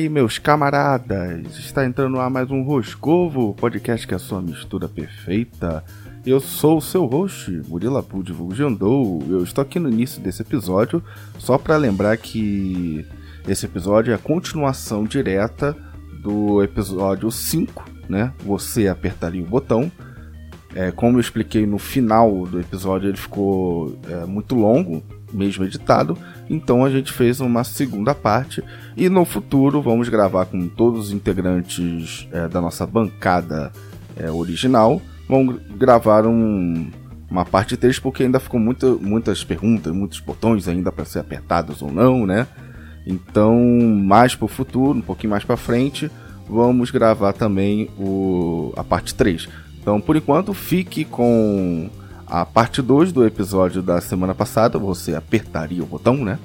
Aí, meus camaradas! Está entrando lá mais um Roscovo, podcast que é a sua mistura perfeita. Eu sou o seu host, Murila Pud Jandou. Eu estou aqui no início desse episódio só para lembrar que esse episódio é a continuação direta do episódio 5, né? Você apertaria o botão. É, como eu expliquei no final do episódio, ele ficou é, muito longo, mesmo editado. Então a gente fez uma segunda parte e no futuro vamos gravar com todos os integrantes é, da nossa bancada é, original. Vamos gravar um, uma parte 3 porque ainda ficou muitas perguntas, muitos botões ainda para ser apertados ou não, né? Então, mais para o futuro, um pouquinho mais para frente, vamos gravar também o, a parte 3. Então, por enquanto, fique com a parte 2 do episódio da semana passada. Você apertaria o botão, né?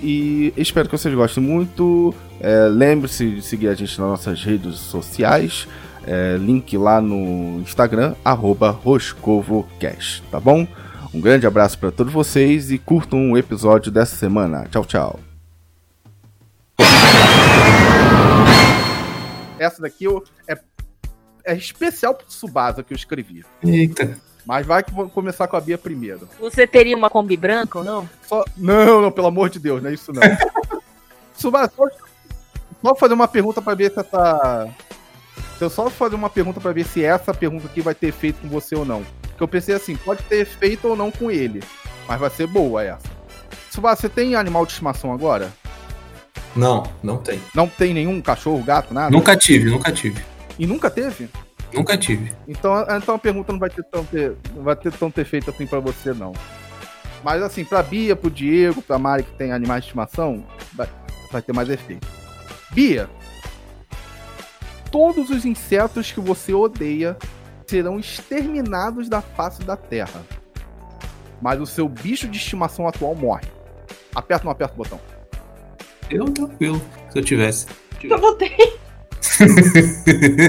E espero que vocês gostem muito. É, Lembre-se de seguir a gente nas nossas redes sociais. É, link lá no Instagram, RoscovoCast, tá bom? Um grande abraço para todos vocês e curtam o episódio dessa semana. Tchau, tchau. Essa daqui é, é especial pro Tsubasa que eu escrevi. Eita. Mas vai que vou começar com a Bia primeiro. Você teria uma Kombi branca ou não? Só... Não, não, pelo amor de Deus, não é isso não. Só, só fazer uma pergunta pra ver se essa. Eu só fazer uma pergunta pra ver se essa pergunta aqui vai ter efeito com você ou não. Porque eu pensei assim, pode ter efeito ou não com ele. Mas vai ser boa essa. Tsubasa, você tem animal de estimação agora? Não, não tem. Não tem nenhum cachorro, gato, nada? Nunca tive, nunca tive. E nunca teve? Nunca tive. Então, então a pergunta não vai ter tão ter, não vai ter tão ter feito assim pra você, não. Mas assim, pra Bia, pro Diego, pra Mari que tem animais de estimação, vai, vai ter mais efeito. Bia, todos os insetos que você odeia serão exterminados da face da Terra. Mas o seu bicho de estimação atual morre. Aperta ou não aperta o botão? Eu tranquilo, se eu tivesse. Eu botei.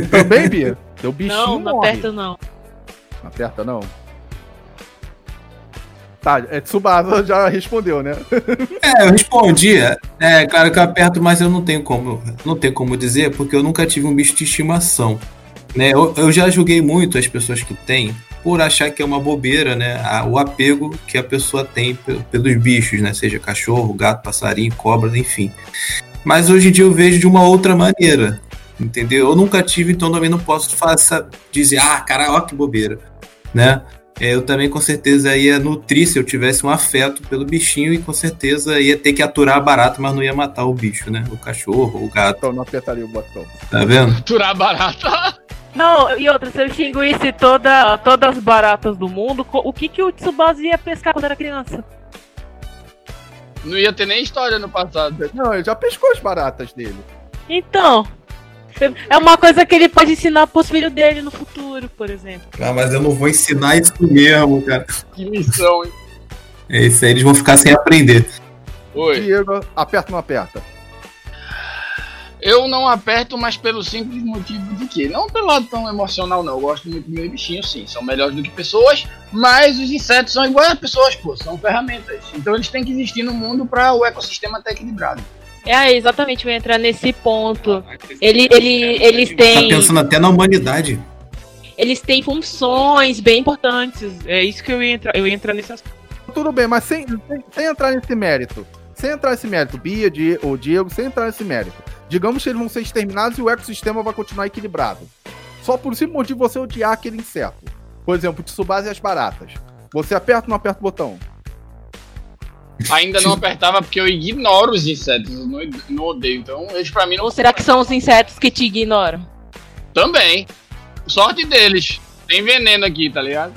Também, Bia? Teu bichinho Não, não morre. aperta não. Não aperta, não? Tá, é, Tsubasa já respondeu, né? É, eu respondi. É, claro que eu aperto, mas eu não tenho como, não tenho como dizer, porque eu nunca tive um bicho de estimação. Né? Eu, eu já julguei muito as pessoas que têm por achar que é uma bobeira, né? A- o apego que a pessoa tem pe- pelos bichos, né? Seja cachorro, gato, passarinho, cobra, enfim. Mas hoje em dia eu vejo de uma outra maneira, entendeu? Eu nunca tive, então também não posso faça, dizer, ah, cara, ó que bobeira, né? É, Eu também com certeza ia nutrir se eu tivesse um afeto pelo bichinho e com certeza ia ter que aturar a barata, mas não ia matar o bicho, né? O cachorro, o gato, Então não apertaria o botão. tá vendo? Capturar barata. Não, e outra, se eu extinguisse toda, todas as baratas do mundo, o que, que o Tsubasa ia pescar quando era criança? Não ia ter nem história no passado. Não, ele já pescou as baratas dele. Então, é uma coisa que ele pode ensinar pros filhos dele no futuro, por exemplo. Ah, mas eu não vou ensinar isso mesmo, cara. Que missão, hein? É isso aí, eles vão ficar sem aprender. Oi. Diego, aperta ou não aperta? Eu não aperto, mas pelo simples motivo de que, não pelo lado tão emocional, não. Eu gosto muito dos meus bichinhos, sim. São melhores do que pessoas, mas os insetos são iguais a pessoas, pô. São ferramentas. Então eles têm que existir no mundo para o ecossistema estar equilibrado. É, exatamente, eu ia entrar nesse ponto. Ele, ele, eles Tá têm. pensando até na humanidade. Eles têm funções bem importantes. É isso que eu ia entrar. Eu ia entrar nesse aspecto. Tudo bem, mas sem, sem, sem entrar nesse mérito. Sem entrar nesse mérito, Bia, Di, ou Diego, sem entrar nesse mérito. Digamos que eles vão ser exterminados e o ecossistema vai continuar equilibrado. Só por simples motivo de você odiar aquele inseto. Por exemplo, o Tsubasa e as baratas. Você aperta ou não aperta o botão? Ainda não apertava porque eu ignoro os insetos. Eu não, não odeio. Então eles pra mim não Ou será que são os insetos que te ignoram? Também. Sorte deles. Tem veneno aqui, tá ligado?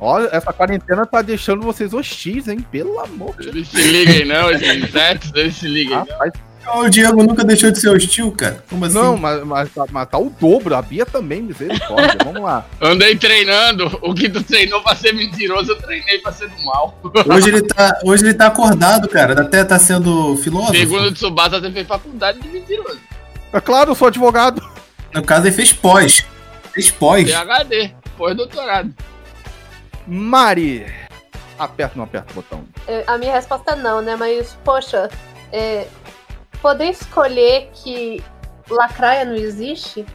Olha, essa quarentena tá deixando vocês hostis, hein? Pelo amor de Deus. Eles se liguem, não, os insetos, eles se liguem. não. O Diego nunca deixou de ser hostil, cara. Como assim? não, mas, mas, tá- mas tá o dobro. A Bia também, misericórdia. Vamos lá. Andei treinando. O que tu treinou pra ser mentiroso, eu treinei pra ser do mal. Hoje ele tá, hoje ele tá acordado, cara. Até tá sendo filósofo. Segundo o Tsubasa, você fez faculdade de mentiroso. É claro, eu sou advogado. No caso, ele fez pós. Fez pós. PHD, pós-doutorado. Mari. Aperta ou não aperta o botão? É, A minha resposta é não, né? Mas, poxa, é, poder escolher que lacraia não existe?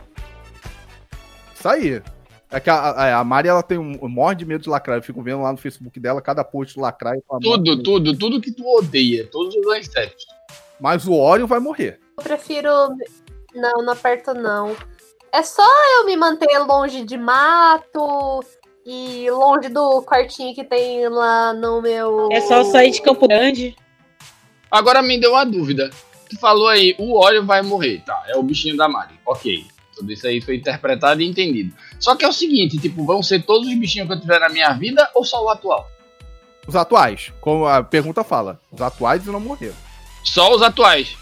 Isso aí. É que a, a, a Mari, ela tem um, morre de medo de lacraia. Eu fico vendo lá no Facebook dela, cada post de lacraia. Tudo, tudo, tudo que tu odeia, todos os insetos. Mas o Orion vai morrer. Eu prefiro. Não, não aperto não. É só eu me manter longe de mato e longe do quartinho que tem lá no meu. É só sair de Campo Grande. Agora me deu uma dúvida. Tu falou aí, o óleo vai morrer, tá? É o bichinho da Mari. Ok. Tudo isso aí foi interpretado e entendido. Só que é o seguinte, tipo, vão ser todos os bichinhos que eu tiver na minha vida ou só o atual? Os atuais, como a pergunta fala, os atuais não morreram. Só os atuais.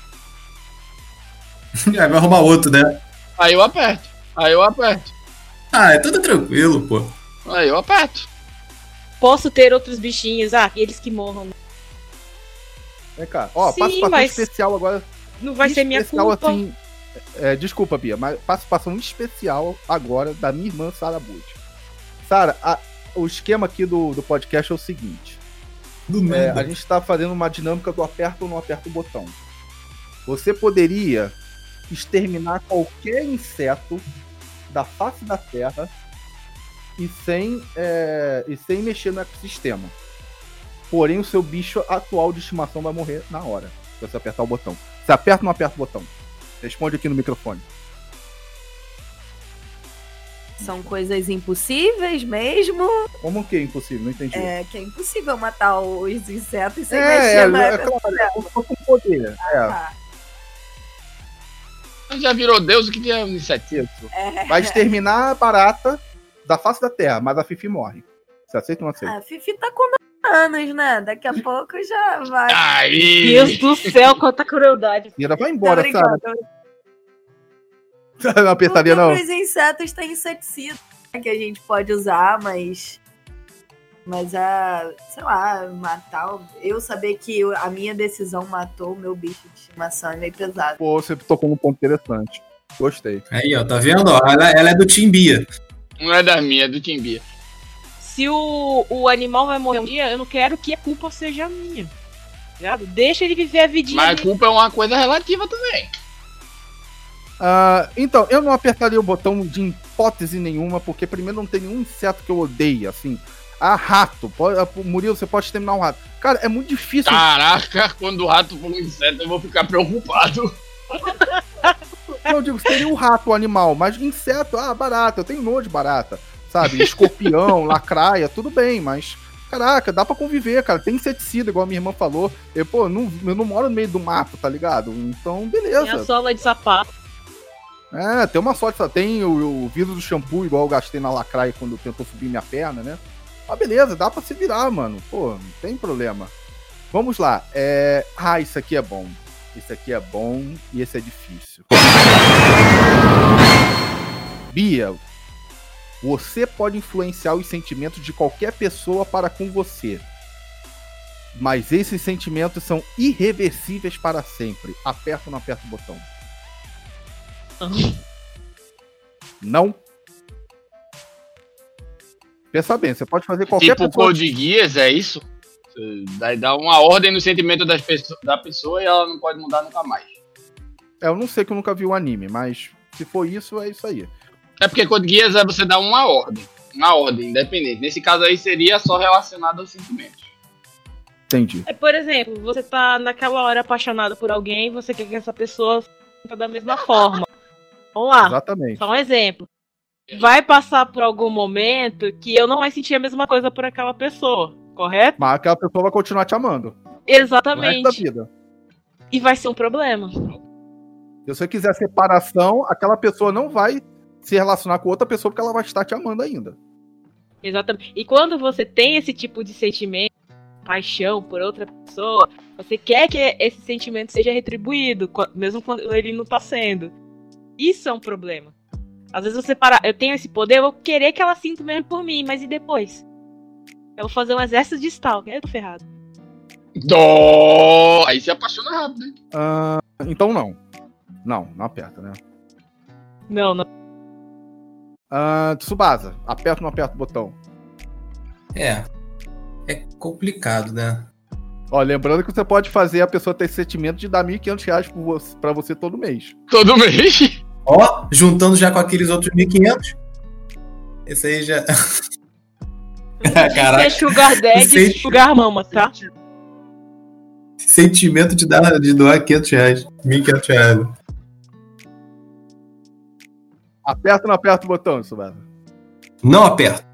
Aí vai arrumar outro, né? Aí eu aperto. Aí eu aperto. Ah, é tudo tranquilo, pô. Aí eu aperto. Posso ter outros bichinhos, ah, aqueles que morram. Vem cá. Ó, Sim, participação mas- especial agora. Não vai ser minha culpa. Assim, é, desculpa, Bia, mas participação especial agora da minha irmã Sara Butch. Sara, o esquema aqui do, do podcast é o seguinte. Do É, a gente está fazendo uma dinâmica do aperta ou não aperta o botão. Você poderia exterminar qualquer inseto da face da Terra e sem, é, e sem mexer no ecossistema. Porém, o seu bicho atual de estimação vai morrer na hora. Se você apertar o botão. Você aperta ou não aperta o botão? Responde aqui no microfone. São coisas impossíveis mesmo. Como que é impossível? Não entendi. É que é impossível matar os insetos sem é, mexer é, no é claro, é um poder. É, Ah, Já virou Deus o que tem um inseto. isso. é. Vai exterminar a barata da face da Terra, mas a Fifi morre. Você aceita ou não aceita? A Fifi tá com anos, né? Daqui a pouco já vai. Aí. Deus do céu, quanta crueldade. E ela vai Tô embora, brincando. sabe? Não apertaria, não. pros insetos tem inseticida né, que a gente pode usar, mas. Mas a. Sei lá, matar. Eu saber que a minha decisão matou o meu bicho de estimação é meio pesado. Pô, você tocou num ponto interessante. Gostei. Aí, ó, tá vendo? Ela, ela é do Timbia. Não é da minha, é do Timbia. Se o, o animal vai morrer um dia, eu não quero que a culpa seja minha. Ligado? Deixa ele viver a vidinha Mas a dele. culpa é uma coisa relativa também. Ah, então, eu não apertaria o botão de hipótese nenhuma, porque primeiro não tem nenhum inseto que eu odeie, assim. Ah, rato. Pode, ah, Murilo, você pode terminar um rato. Cara, é muito difícil. Caraca, quando o rato for um inseto, eu vou ficar preocupado. Eu digo, seria um rato o animal, mas inseto, ah, barata, eu tenho nojo de barata, sabe? Escorpião, lacraia, tudo bem, mas. Caraca, dá pra conviver, cara. Tem inseticida, igual a minha irmã falou. Eu, pô, não, eu não moro no meio do mato, tá ligado? Então, Tem a beleza. sola de sapato. É, tem uma sorte, só tem o, o vidro do shampoo, igual eu gastei na lacraia quando tentou subir minha perna, né? Mas beleza, dá pra se virar, mano. Pô, não tem problema. Vamos lá. É... Ah, isso aqui é bom. Esse aqui é bom e esse é difícil. Bia, você pode influenciar os sentimentos de qualquer pessoa para com você. Mas esses sentimentos são irreversíveis para sempre. Aperta ou não aperta o botão? Não? Pensa bem, você pode fazer qualquer tipo pessoa. Code Geass, é isso? Daí dá uma ordem no sentimento das pesso- da pessoa e ela não pode mudar nunca mais. É, eu não sei que eu nunca vi o anime, mas se for isso, é isso aí. É porque Code Geass é você dar uma ordem. Uma ordem, independente. Nesse caso aí seria só relacionado aos sentimentos. Entendi. É, por exemplo, você tá naquela hora apaixonado por alguém, você quer que essa pessoa sinta da mesma forma. Vamos lá, Exatamente. só um exemplo. Vai passar por algum momento que eu não vai sentir a mesma coisa por aquela pessoa, correto? Mas aquela pessoa vai continuar te amando. Resto da Exatamente. vida. E vai ser um problema. Se você quiser separação, aquela pessoa não vai se relacionar com outra pessoa porque ela vai estar te amando ainda. Exatamente. E quando você tem esse tipo de sentimento, paixão por outra pessoa, você quer que esse sentimento seja retribuído, mesmo quando ele não tá sendo. Isso é um problema. Às vezes você para, eu tenho esse poder, eu vou querer que ela sinta o mesmo por mim, mas e depois? Eu vou fazer um exército de stalker, eu tô ferrado. Dó! Aí se apaixona rápido, hein? Ah, então não. Não, não aperta, né? Não, não. Ah, Tsubasa, aperta ou não aperta o botão? É. É complicado, né? Ó, lembrando que você pode fazer a pessoa ter esse sentimento de dar 1.500 reais por você- pra você todo mês. Todo mês. Ó, juntando já com aqueles outros 1.500. Esse aí já. Caraca. é Sugar Daddy e Sugar Mama, tá? Sentimento de, dar, de doar 500 reais. 1.500 reais. Aperta ou não aperta o botão, Subasa? Não aperta.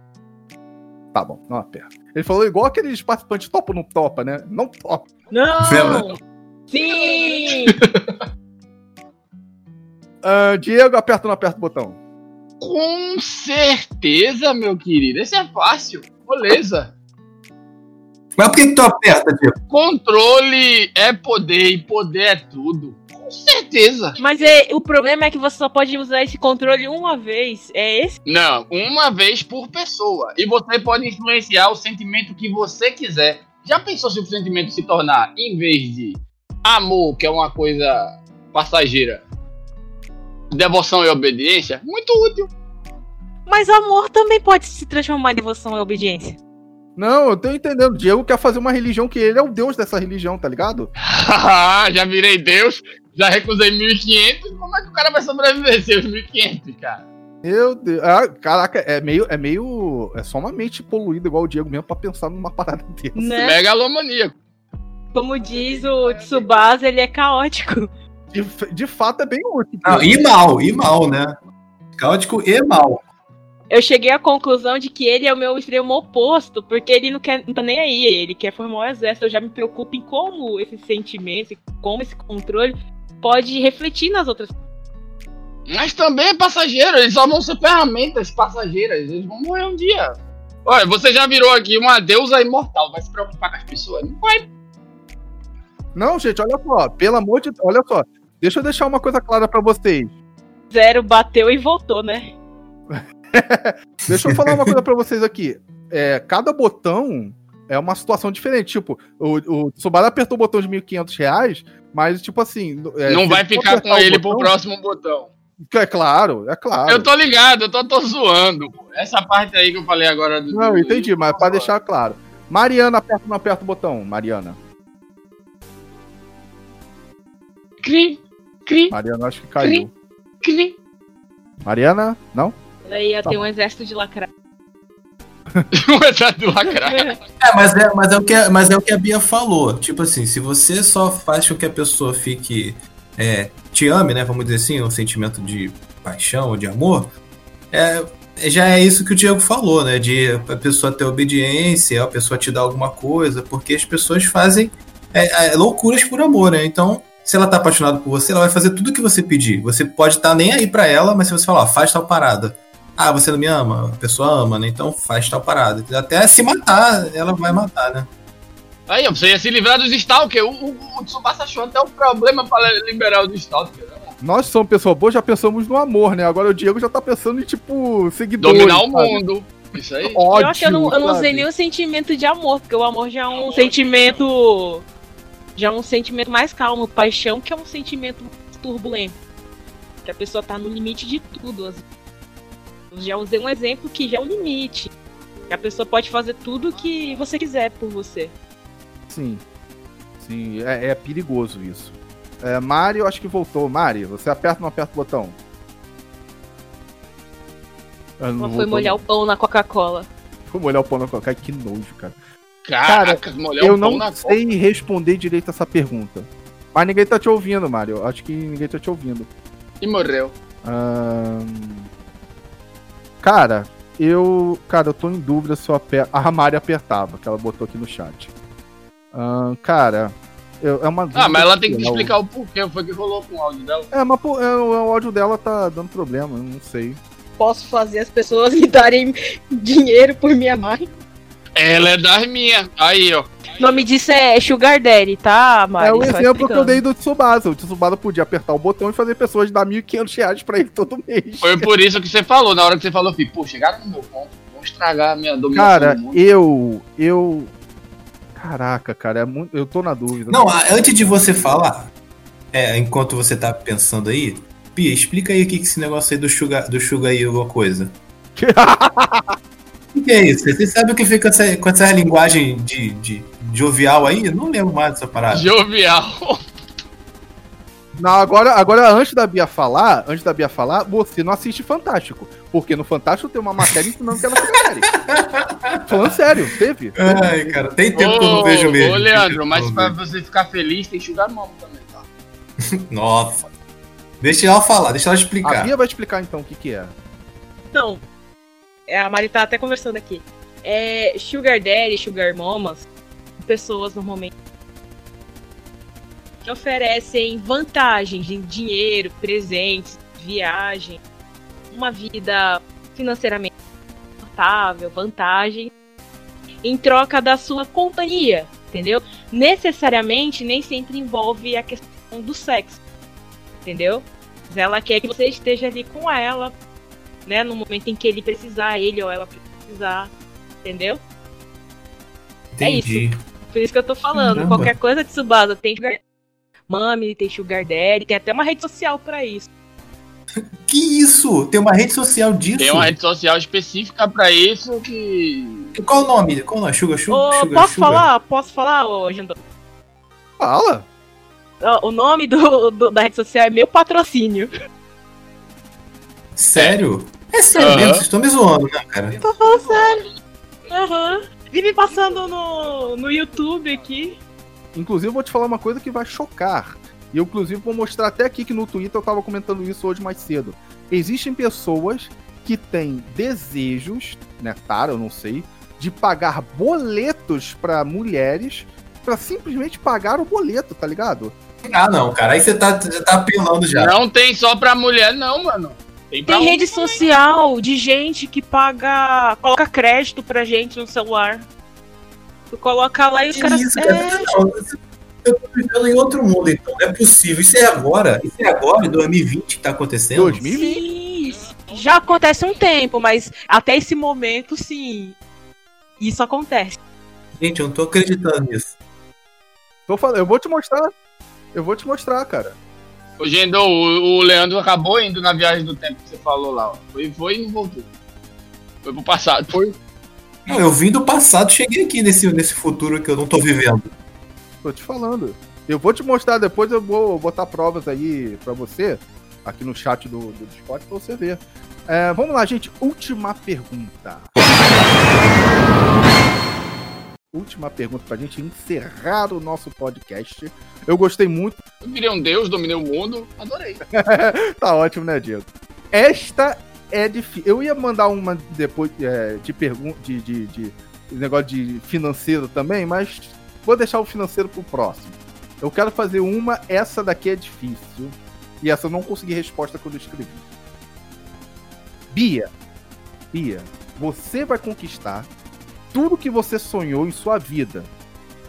Tá bom, não aperta. Ele falou igual aqueles participantes topa ou não topa, né? Não topa. Não! Sim! Ah, Diego, aperta ou não aperta o botão? Com certeza, meu querido. Esse é fácil. Beleza. Mas por que, que tu aperta, Diego? Controle é poder e poder é tudo. Com certeza. Mas é, o problema é que você só pode usar esse controle uma vez. É esse? Não, uma vez por pessoa. E você pode influenciar o sentimento que você quiser. Já pensou se o sentimento se tornar, em vez de amor, que é uma coisa passageira, devoção e obediência? Muito útil. Mas amor também pode se transformar em devoção e obediência. Não, eu tô entendendo. Diego quer fazer uma religião que ele é o deus dessa religião, tá ligado? já virei Deus, já recusei 1.500. Como é que o cara vai sobreviver seus 1.500, cara? Meu Deus. Ah, caraca, é meio, é meio. É só uma mente poluída igual o Diego mesmo pra pensar numa parada dessa. Né? Megalomaníaco. Como diz o Tsubasa, ele é caótico. De, de fato é bem útil. Não, e mal, e mal, né? Caótico e mal. Eu cheguei à conclusão de que ele é o meu extremo oposto, porque ele não quer, não tá nem aí, ele quer formar um exército. Eu já me preocupo em como esse sentimento, como esse controle pode refletir nas outras Mas também é passageiro, eles só vão ser ferramentas passageiras, eles vão morrer um dia. Olha, você já virou aqui uma deusa imortal, vai se preocupar com as pessoas? Não vai. Não, gente, olha só. Pelo amor de Deus, olha só. Deixa eu deixar uma coisa clara pra vocês. Zero bateu e voltou, né? Deixa eu falar uma coisa pra vocês aqui. É, cada botão é uma situação diferente. Tipo, o, o Tsubara apertou o botão de 1.500 reais, mas, tipo assim. é, não vai ficar com ele botão- pro próximo botão. É claro, é claro. Eu tô ligado, eu tô, tô zoando. pô. Essa parte aí que eu falei agora do. Não, do- entendi, mas pra deixar claro. Mariana, aperta ou não aperta o botão? Mariana. Cri, cri, Mariana, acho que caiu. cri. Mariana? Não? Daí ia Tá ter um exército de lacrar. É, mas é, mas, é o que, a- mas é o que a Bia falou. Tipo assim, se você só faz com que a pessoa fique. é, te ame, né? Vamos dizer assim, um sentimento de paixão ou de amor, é, já é isso que o Diego falou, né? De a pessoa ter obediência, a pessoa te dar alguma coisa, porque as pessoas fazem é, é, loucuras por amor, né? Então, se ela tá apaixonada por você, ela vai fazer tudo o que você pedir. Você pode estar nem aí pra ela, mas se você falar, faz tal parada. Ah, você não me ama? A pessoa ama, né? Então faz tal parada. Até se matar, ela vai matar, né? Aí, você ia se livrar dos Stalker. O, o, o Tsubasa achou até um problema pra liberar os Stalker. né? Nós somos pessoa boa, já pensamos no amor, né? Agora o Diego já tá pensando em, tipo, seguidores. Dominar o sabe? mundo. Isso aí. Ódio, eu acho que eu não, eu não usei sabe? nenhum sentimento de amor, porque o amor já é um sentimento. Já é um sentimento mais calmo. Paixão, que é um sentimento mais turbulento. Que a pessoa tá no limite de tudo. às vezes. Eu já usei um exemplo que já é o limite. Que a pessoa pode fazer tudo o que você quiser por você. Sim. Sim, é, é perigoso isso. É, Mari, eu acho que voltou. Mari, você aperta ou não aperta o botão? Ah, não Ela foi voltou, molhar o pão na Coca-Cola. não. Foi molhar o pão na coca. Que nojo, cara. Caraca, molhar eu o pão não sei responder direito essa pergunta. Mas ninguém tá te ouvindo, Mário. Eu Acho que ninguém tá te ouvindo. E morreu. Ahn, Cara, eu. Cara, eu tô em dúvida se eu aperto. A Mari apertava, que ela botou aqui no chat. Ahn, cara, eu- é uma Ah, mas ela tem que explicar o porquê. Foi que rolou com o áudio dela. É, mas pô, é, o o áudio dela tá dando problema, eu não sei. Posso fazer as pessoas me darem dinheiro por minha mãe. Ela é das minhas. Aí, ó. O nome disso é Sugar Daddy, tá, Mari? é o Só exemplo que eu dei do Tsubasa. O Tsubasa podia apertar o botão e fazer pessoas dar 1.500 reais pra ele todo mês. Foi por isso que você falou. Na hora que você falou, eu falei, pô, chegaram no meu ponto. Vão estragar a minha dominação Cara, do mundo. eu. Eu. Caraca, cara, é muito, eu tô na dúvida. Não, antes de você falar, é, enquanto você tá pensando aí, Pia, explica aí o que, que esse negócio aí do Sugar, do sugar aí, alguma coisa. O que, que é isso? Você sabe o que fica com essa, com essa linguagem de, de jovial aí? Não lembro mais dessa parada. Jovial. Não, agora, agora, antes da Bia falar, antes da Bia falar, você não assiste Fantástico. Porque no Fantástico tem uma matéria ensinando que ela fica série. Falando sério, teve. Ai, cara, tem tempo que eu não vejo mesmo. Ô, Leandro, mas pra você ficar feliz tem Sugar Mom também, tá? Nossa. Deixa ela falar, deixa ela A explicar. Bia vai explicar então o que, que é. Então, a Mari tá até conversando aqui. É, sugar Daddy, Sugar Mamas, pessoas normalmente que oferecem vantagens em dinheiro, presentes, viagem, uma vida financeiramente confortável, vantagem, em troca da sua companhia, entendeu? Necessariamente nem sempre envolve a questão do sexo, entendeu? Mas ela quer que você esteja ali com ela, né, no momento em que ele precisar, ele ou ela precisar, entendeu? Entendi. Por isso que eu tô falando. Caramba. Qualquer coisa de Tsubasa tem Sugar Mami, tem Sugar Daddy, tem até uma rede social pra isso. Que isso? Tem uma rede social disso? Tem uma rede social específica pra isso que. Qual o nome? Qual o nome? Sugar, Sugar, Ô, Sugar, posso Sugar? falar? Posso falar, ô, Jandô? Fala. O nome do, do- da rede social é meu patrocínio. Sério? É sério Aham. mesmo? Vocês estão me zoando, né, cara? Tô falando sério. Aham. Vive passando no, no YouTube aqui. Inclusive, eu vou te falar uma coisa que vai chocar. E eu, inclusive, vou mostrar até aqui que no Twitter eu tava comentando isso hoje mais cedo. Existem pessoas que têm desejos, né, Tara, eu não sei, de pagar boletos pra mulheres pra simplesmente pagar o boleto, tá ligado? Ah, não, cara. Aí você tá, tá apelando já. Não tem só pra mulher, não, mano. Tem Tem rede social de gente que paga. coloca crédito pra gente no celular. Tu coloca lá e os caras. isso, É, cara? Não, eu tô vivendo em outro mundo, então. Não é possível. Isso é agora. Isso é agora, em 2020 que tá acontecendo? 2020. sim, já acontece um tempo, mas até esse momento, sim. Isso acontece. Gente, eu não tô acreditando nisso. Tô falando, eu vou te mostrar. Eu vou te mostrar, cara. Ô, Gendo, o, o Leandro acabou indo na viagem do tempo que você falou lá. Ó. Foi, foi e não voltou. Foi pro passado. Foi. Não, eu vim do passado, cheguei aqui nesse, nesse futuro que eu não tô vivendo. Tô te falando. Eu vou te mostrar depois, eu vou botar provas aí pra você, aqui no chat do, do Discord, pra você ver. É, vamos lá, gente. Última pergunta. Última pergunta pra gente encerrar o nosso podcast. Eu gostei muito. Eu virei um deus, dominei o mundo. Adorei. tá ótimo, né, Diego? Esta é difícil. Eu ia mandar uma depois é, de pergunta de, de, de negócio de financeiro também, mas vou deixar o financeiro pro próximo. Eu quero fazer uma, essa daqui é difícil. E essa eu não consegui resposta quando eu escrevi. Bia, Bia, você vai conquistar tudo que você sonhou em sua vida.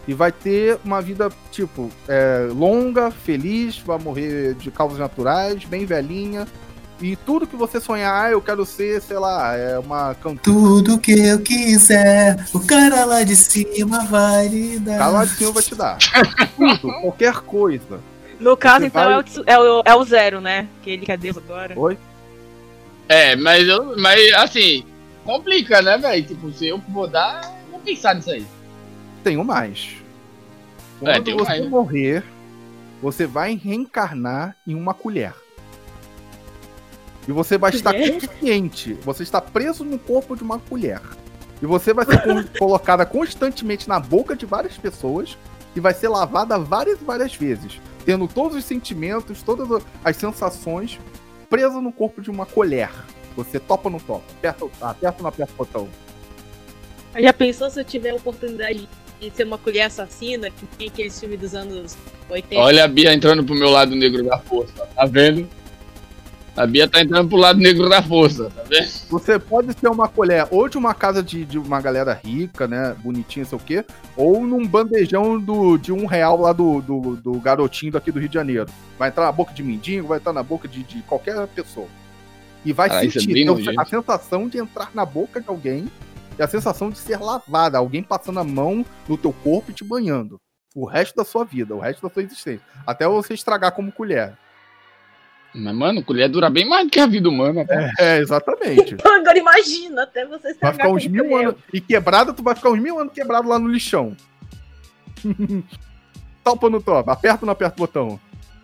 E vai ter uma vida, tipo, é, longa, feliz, vai morrer de causas naturais, bem velhinha. E tudo que você sonhar, ah, eu quero ser, sei lá, é uma cantora. Tudo que eu quiser, o cara lá de cima vai lhe dar. Tá lá de cima vai te dar. Tudo, qualquer coisa. No caso, Você então, vai- é, o, é, o, é o zero, né? Que ele quer Deus agora. Oi? É, mas, eu, mas assim, complica, né, velho? Tipo, se eu vou dar, eu vou pensar nisso aí. Tenho mais. É, Quando tem você mais. morrer, você vai reencarnar em uma colher. E você vai estar consciente. Você está preso no corpo de uma colher. E você vai ser colocada constantemente na boca de várias pessoas e vai ser lavada várias e várias vezes. Tendo todos os sentimentos, todas as sensações presa no corpo de uma colher. Você topa ou não topa? Aperta, aperta ou não aperta o botão? Já pensou se eu tiver a oportunidade de ser uma colher assassina, que tem aqueles filmes dos anos 80? Olha a Bia entrando pro meu lado negro da força, tá vendo? A Bia tá entrando pro lado negro da força, tá vendo? Você pode ser uma colher ou de uma casa de, de uma galera rica, né? Bonitinha, sei o quê, ou num bandejão do, de um real lá do, do, do garotinho daqui do Rio de Janeiro. Vai entrar na boca de mendigo, vai entrar na boca de, de qualquer pessoa. E vai Ah, é sentir bem então, a sensação de entrar na boca de alguém e a sensação de ser lavada, alguém passando a mão no teu corpo e te banhando. O resto da sua vida, o resto da sua existência. Até você estragar como colher. Mas, mano, colher dura bem mais do que a vida humana, cara. É, exatamente. Agora imagina, até você Vai estragar ficar uns mil colher. anos. E quebrado, tu vai ficar uns mil anos quebrado lá no lixão. Topa ou não topa? Aperta ou não aperta o botão?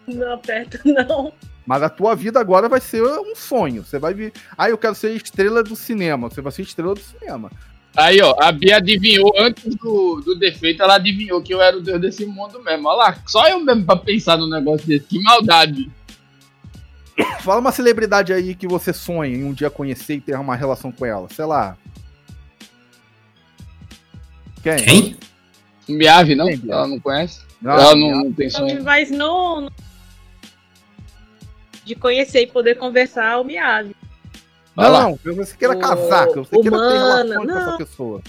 Não aperto, não. Mas a tua vida agora vai ser um sonho. Você vai vir. Ah, eu quero ser estrela do cinema. Você vai ser estrela do cinema. Aí, ó, a Bia adivinhou, antes do, do defeito, ela adivinhou que eu era o deus desse mundo mesmo. Olha lá, só eu mesmo pra pensar no negócio desse. Que maldade. Fala uma celebridade aí que você sonha em um dia conhecer e ter uma relação com ela. Sei lá. Quem? Quem? Miave, não? Quem? Ela não conhece? Não, ela não, não tem sonho. Mas não. não- De conhecer e poder conversar, o. Vai lá. Não, que você queira O- casar, que você queira ter relações com essa não. pessoa.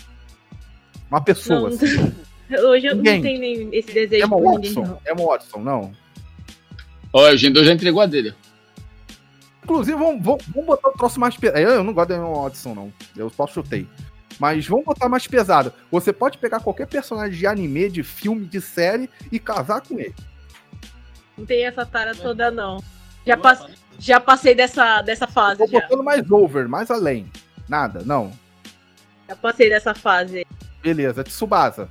Uma pessoa, Não, assim. Hoje eu Ninguém. não tenho nem esse desejo Emma ninguém, Watson. não. Emma Watson, não. Ó, o Gendô já entregou a dele. Inclusive, vamos, vamos, vamos botar o troço mais pesado. Eu, eu não gosto da Emma Watson, não. Eu só chutei. Mas vamos botar mais pesado. Você pode pegar qualquer personagem de anime, de filme, de série e casar com ele. Não tem essa tara toda, não. Já, pass- já passei dessa, dessa fase, Tô já. botando mais over, mais além. Nada, não. Já passei dessa fase. Beleza, Tsubasa.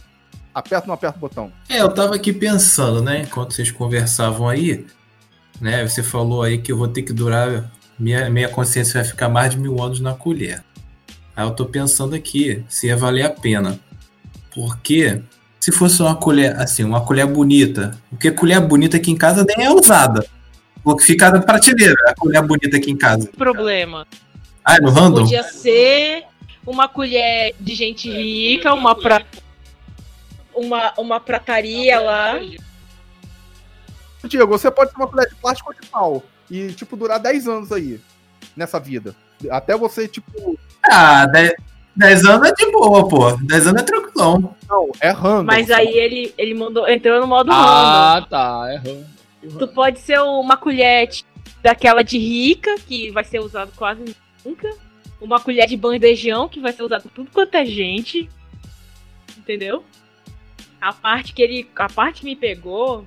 Aperta ou não aperta o botão? É, eu tava aqui pensando, né? Enquanto vocês conversavam aí, né? Você falou aí que eu vou ter que durar. Minha, minha consciência vai ficar mais de mil anos na colher. Aí eu tô pensando aqui se ia valer a pena. Porque se fosse uma colher, assim, uma colher bonita, porque colher bonita aqui em casa nem é usada. Porque fica na prateleira, a colher bonita aqui em casa. Problema. Ah, é no random? Podia ser uma colher de gente rica, uma pra... uma, uma prataria lá. Diego, você pode ter uma colher de plástico ou de pau. E, tipo, durar 10 anos aí. Nessa vida. Até você, tipo. Ah, 10, 10 anos é de boa, pô. 10 anos é tranquilão. Não, é random. Mas aí ele, ele mandou, entrou no modo random. Ah, tá. Tu pode ser uma colher daquela de rica, que vai ser usado quase nunca. Uma colher de bandejão, que vai ser usado por tudo quanto é gente. Entendeu? A parte que ele. A parte que me pegou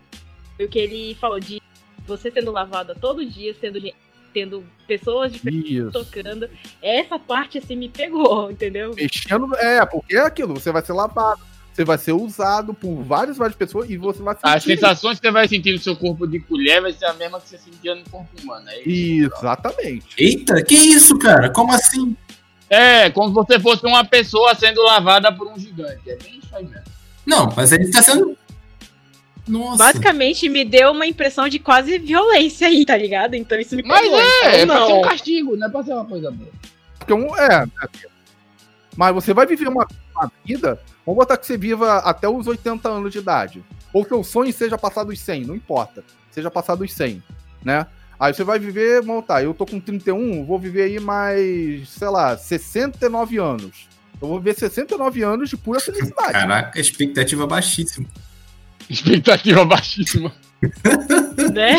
foi o que ele falou de você sendo lavada todo dia, sendo tendo pessoas diferentes Isso. tocando. Essa parte assim me pegou, entendeu? Mexendo. É, porque é aquilo. Você vai ser lavado. Você vai ser usado por várias, várias pessoas e você vai As sentir. sensações que você vai sentir no seu corpo de colher vai ser a mesma que você sentia no corpo humano. É, isso. Exatamente. Eita, que isso, cara? Como assim? é como se você fosse uma pessoa sendo lavada por um gigante. É bem isso aí mesmo. Não, mas ele tá sendo. Nossa. Basicamente me deu uma impressão de quase violência aí, tá ligado? Então isso me Mas é, é então, pra ser um castigo, não é pra ser uma coisa boa. Um, é, é. Mas você vai viver uma, uma vida. Vamos botar que você viva até os 80 anos de idade. Ou que o sonho seja passar dos 100, não importa. Seja passar dos 100, né? Aí você vai viver, vamos tá, eu tô com 31, vou viver aí mais, sei lá, 69 anos. Eu vou viver 69 anos de pura felicidade. Caraca, expectativa baixíssima. Expectativa baixíssima. Né?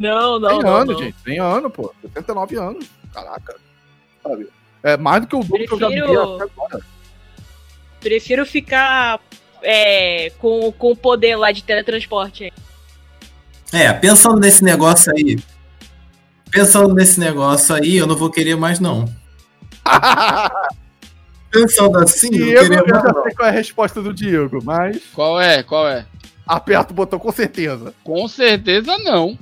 Não, não, Tem não. ano, não. gente. Tem ano, pô. 69 anos. Caraca. Sabe? É mais do que o dobro que eu já vivi Prefiro- até agora. Prefiro ficar é, com, com o poder lá de teletransporte. aí. É, pensando nesse negócio aí. Pensando nesse negócio aí, eu não vou querer mais, não. Pensando assim, eu não Diego, queria eu mais, já não. sei qual é a resposta do Diego, mas Qual é? Qual é? aperta o botão com certeza. Com certeza não.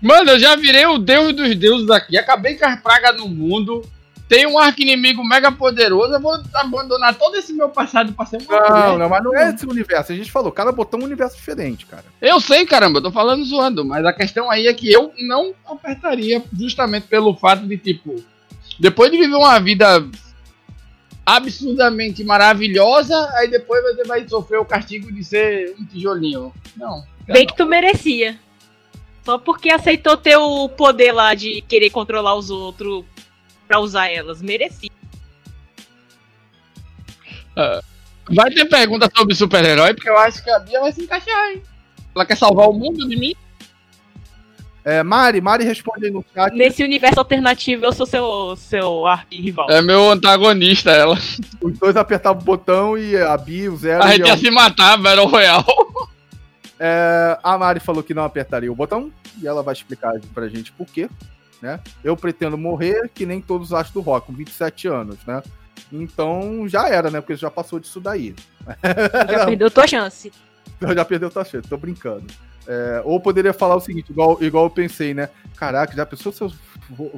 Mano, eu já virei o deus dos deuses aqui. Acabei com as pragas no mundo. Tem um arco inimigo mega poderoso. Eu vou abandonar todo esse meu passado pra ser uma Não, mulher. não, mas não é esse universo. A gente falou, cada botão é um universo diferente, cara. Eu sei, caramba, eu tô falando zoando, mas a questão aí é que eu não apertaria justamente pelo fato de, tipo, depois de viver uma vida absurdamente maravilhosa, aí depois você vai sofrer o castigo de ser um tijolinho. Não. Bem que tu merecia. Só porque aceitou ter o poder lá de querer controlar os outros pra usar elas. Merecia. Vai ter pergunta sobre super-herói, porque eu acho que a Bia vai se encaixar, hein? Ela quer salvar o mundo de mim? É, Mari, Mari responde aí no chat. Nesse universo alternativo, eu sou seu, seu arqui-rival. É meu antagonista, ela. Os dois apertavam o botão e a Bi, o Zero. A gente ia se matar, Battle Royale. É, a Mari falou que não apertaria o botão e ela vai explicar pra gente por quê. Né? Eu pretendo morrer que nem todos os astros do rock, com 27 anos, né? Então já era, né? Porque já passou disso daí. Já perdeu tua chance. Eu já perdeu tua chance, tô brincando. É, ou poderia falar o seguinte, igual, igual eu pensei, né? Caraca, já pensou se eu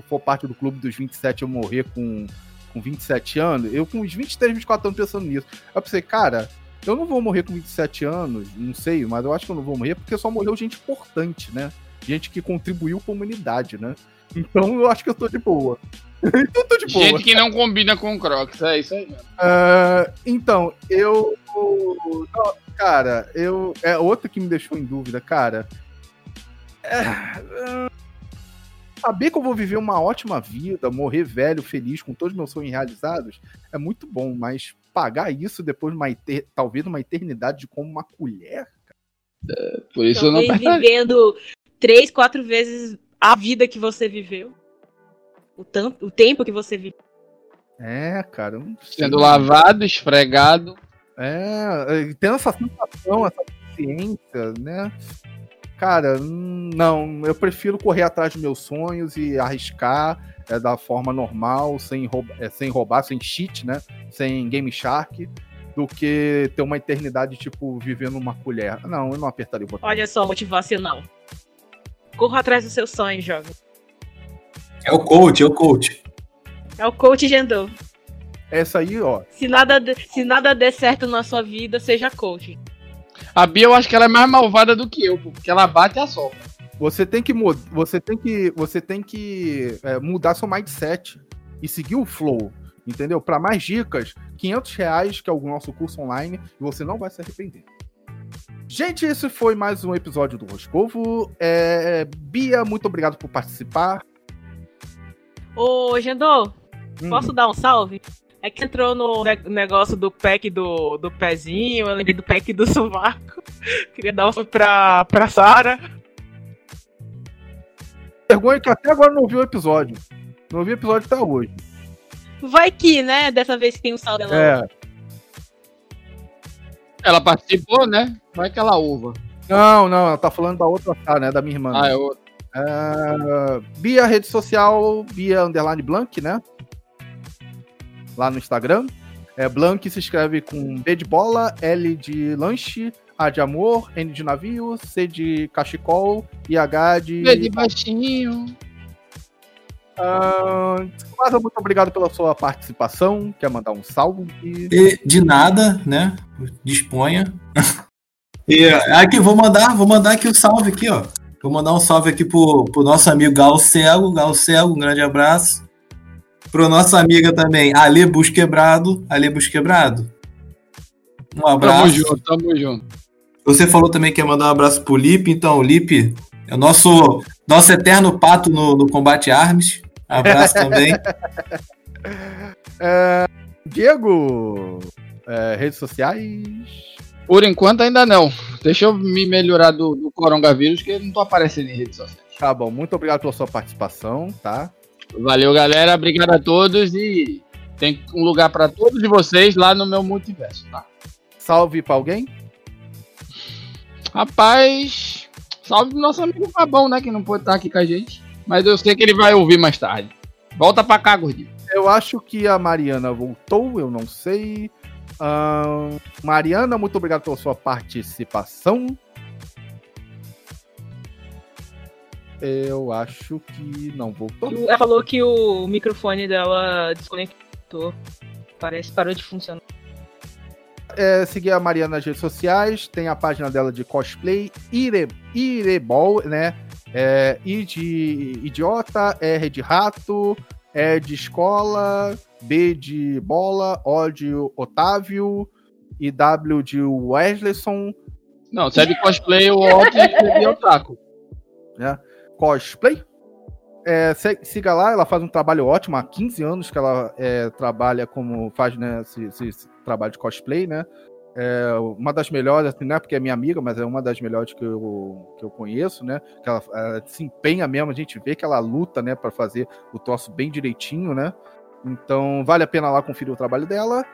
for, parte do clube dos 27 eu morrer com, com 27 anos? Eu com uns 23, 24 anos pensando nisso. Eu pensei, cara, eu não vou morrer com 27 anos, não sei, mas eu acho que eu não vou morrer porque só morreu gente importante, né? Gente que contribuiu com a humanidade, né? Então eu acho que eu tô de boa. então eu tô de boa. Gente que não combina com Crocs, é isso aí. Uh, então, eu. Não, cara, eu. É outra que me deixou em dúvida, cara. É, uh, saber que eu vou viver uma ótima vida, morrer velho, feliz, com todos os meus sonhos realizados, é muito bom, mas pagar isso depois de uma eter... talvez uma eternidade de como uma colher. É, por isso Talvez eu não vivendo três, quatro vezes a vida que você viveu. O, tanto, o tempo que você viveu. É, cara. Sendo lavado, esfregado. É, tendo essa sensação, essa consciência, né? Cara, não, eu prefiro correr atrás dos meus sonhos e arriscar é, da forma normal, sem, rouba, é, sem roubar, sem cheat, né? Sem Game Shark, do que ter uma eternidade, tipo, vivendo uma colher. Não, eu não apertaria o botão. Olha só, motivacional. Corra atrás dos seus sonhos, jovem. É o coach, é o coach. É o coach Gendou. Essa aí, ó. Se nada, se nada der certo na sua vida, seja coach. A Bia, eu acho que ela é mais malvada do que eu, porque ela bate a sopa. Você tem que você tem que você tem que é, mudar seu mindset e seguir o flow, entendeu? Para mais dicas, 500 reais que é o nosso curso online e você não vai se arrepender. Gente, esse foi mais um episódio do Roscovo. É, Bia, muito obrigado por participar. Ô, Gendô, hum. posso dar um salve? É que entrou no negócio do pack do, do pezinho, eu lembrei do pack do sovaco. Queria dar um salve pra, pra Sara. Vergonha que até agora não ouviu o episódio. Não ouvi o episódio até hoje. Vai que, né? Dessa vez que tem um salve dela. É. Ela participou, né? Vai que ela uva. Não, não, ela tá falando da outra, tá, né? Da minha irmã. Ah, é outra. É, Bia, rede social, Bia Underline Blank, né? Lá no Instagram. É, Blank se escreve com B de bola, L de lanche, A de amor, N de navio, C de cachecol e H de. B de baixinho. Uh, muito obrigado pela sua participação. Quer mandar um salve? E de nada, né? Disponha. e aqui, vou mandar, vou mandar aqui o salve aqui, ó. Vou mandar um salve aqui pro, pro nosso amigo Galo Cego. Galo Cego, um grande abraço. Pro nossa amiga também, Ale Busquebrado. Ale Busquebrado. Um abraço. Tamo junto, tamo junto. Você falou também que ia mandar um abraço pro Lipe, então, Lipe, é o nosso, nosso eterno pato no, no combate armes. Abraço também. É, Diego, é, redes sociais. Por enquanto ainda não. Deixa eu me melhorar do, do coronavírus, que eu não tô aparecendo em redes sociais. Tá bom, muito obrigado pela sua participação, tá? Valeu, galera. Obrigado a todos e tem um lugar para todos vocês lá no meu multiverso, tá? Salve para alguém? Rapaz, salve pro nosso amigo Fabão, né? Que não pode estar aqui com a gente. Mas eu sei que ele vai ouvir mais tarde. Volta pra cá, gordinho. Eu acho que a Mariana voltou, eu não sei. Mariana, muito obrigado pela sua participação. Eu acho que não voltou. Ela falou que o microfone dela desconectou. Parece que parou de funcionar. É, seguir a Mariana nas redes sociais, tem a página dela de cosplay, Ire, Irebol, né? É, I de idiota, R de rato, E de escola, B de bola, O de Otávio e W de Wesleyson. Não, se é de cosplay, o O de otaku. É, cosplay. É, siga lá, ela faz um trabalho ótimo. Há 15 anos que ela é, trabalha como faz né, esse, esse, trabalho de cosplay, né? É uma das melhores, assim, não é porque é minha amiga, mas é uma das melhores que eu, que eu conheço, né? Que ela, ela se empenha mesmo, a gente vê que ela luta, né, para fazer o troço bem direitinho, né? Então vale a pena lá conferir o trabalho dela.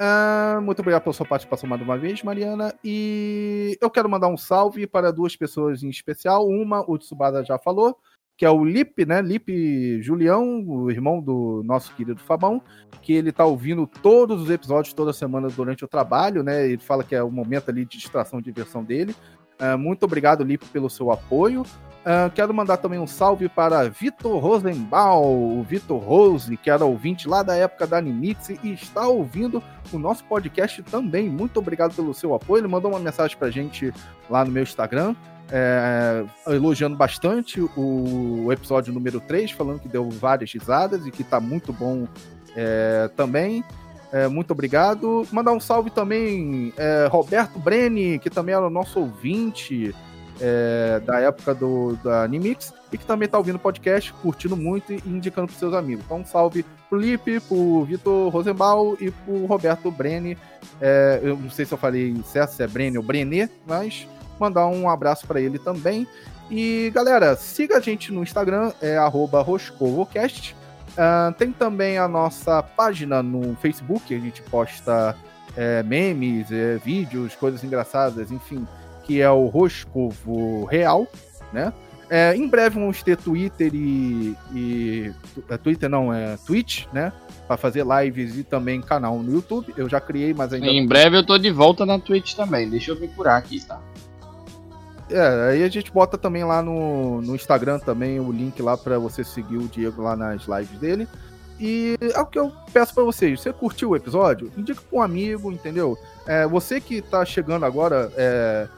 Uh, muito obrigado pela sua participação mais uma vez, Mariana. E eu quero mandar um salve para duas pessoas em especial. Uma, o Tsubada já falou, que é o Lipe, né? Lipe Julião, o irmão do nosso querido Fabão, que ele tá ouvindo todos os episódios toda semana durante o trabalho, né? Ele fala que é o momento ali de distração e diversão dele. Uh, muito obrigado, Lipe, pelo seu apoio. Uh, quero mandar também um salve para Vitor Rosenbaum, o Vitor Rose, que era ouvinte lá da época da Animix e está ouvindo o nosso podcast também. Muito obrigado pelo seu apoio. Ele mandou uma mensagem para gente lá no meu Instagram, é, elogiando bastante o episódio número 3, falando que deu várias risadas e que está muito bom é, também. É, muito obrigado. Mandar um salve também, Roberto Breni, que também era o nosso ouvinte é, da época do, da Animix e que também está ouvindo podcast, curtindo muito e indicando para seus amigos. Então, um salve pro Lipe, pro Vitor Rosenbaum e pro Roberto Breni. É, eu não sei se eu falei certo, se é Breni ou Brené, mas mandar um abraço para ele também. E galera, siga a gente no Instagram, é roscovocast. Uh, tem também a nossa página no Facebook, a gente posta é, memes, é, vídeos, coisas engraçadas, enfim, que é o Roscovo Real, né? É, em breve vamos ter Twitter e, e é, Twitter não, é Twitch, né? Para fazer lives e também canal no YouTube. Eu já criei, mas ainda. Em breve eu tô de volta na Twitch também. Deixa eu me curar aqui, tá? É, aí a gente bota também lá no, no Instagram também o link lá para você seguir o Diego lá nas lives dele. E é o que eu peço para vocês. Você curtiu o episódio? Indica para um amigo, entendeu? É, você que tá chegando agora, é,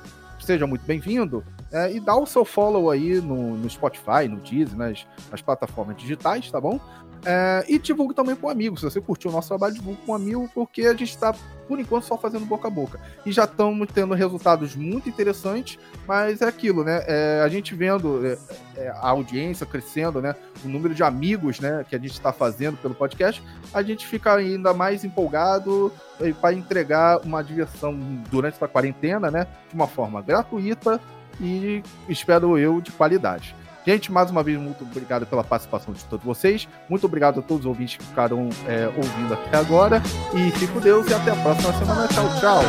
seja muito bem-vindo. É, e dá o seu follow aí no, no Spotify, no Deezer, nas, nas plataformas digitais, tá bom? É, e divulgue também com um amigo. Se você curtiu o nosso trabalho, divulgue com um amigo, porque a gente está, por enquanto, só fazendo boca a boca. E já estamos tendo resultados muito interessantes, mas é aquilo, né? É, a gente vendo é, é a audiência crescendo, né? O número de amigos né, que a gente está fazendo pelo podcast, a gente fica ainda mais empolgado para entregar uma diversão durante essa quarentena, né? De uma forma gratuita e espero eu de qualidade. Gente, mais uma vez, muito obrigado pela participação de todos vocês. Muito obrigado a todos os ouvintes que ficaram é, ouvindo até agora. E fico Deus e até a próxima semana. Tchau, tchau.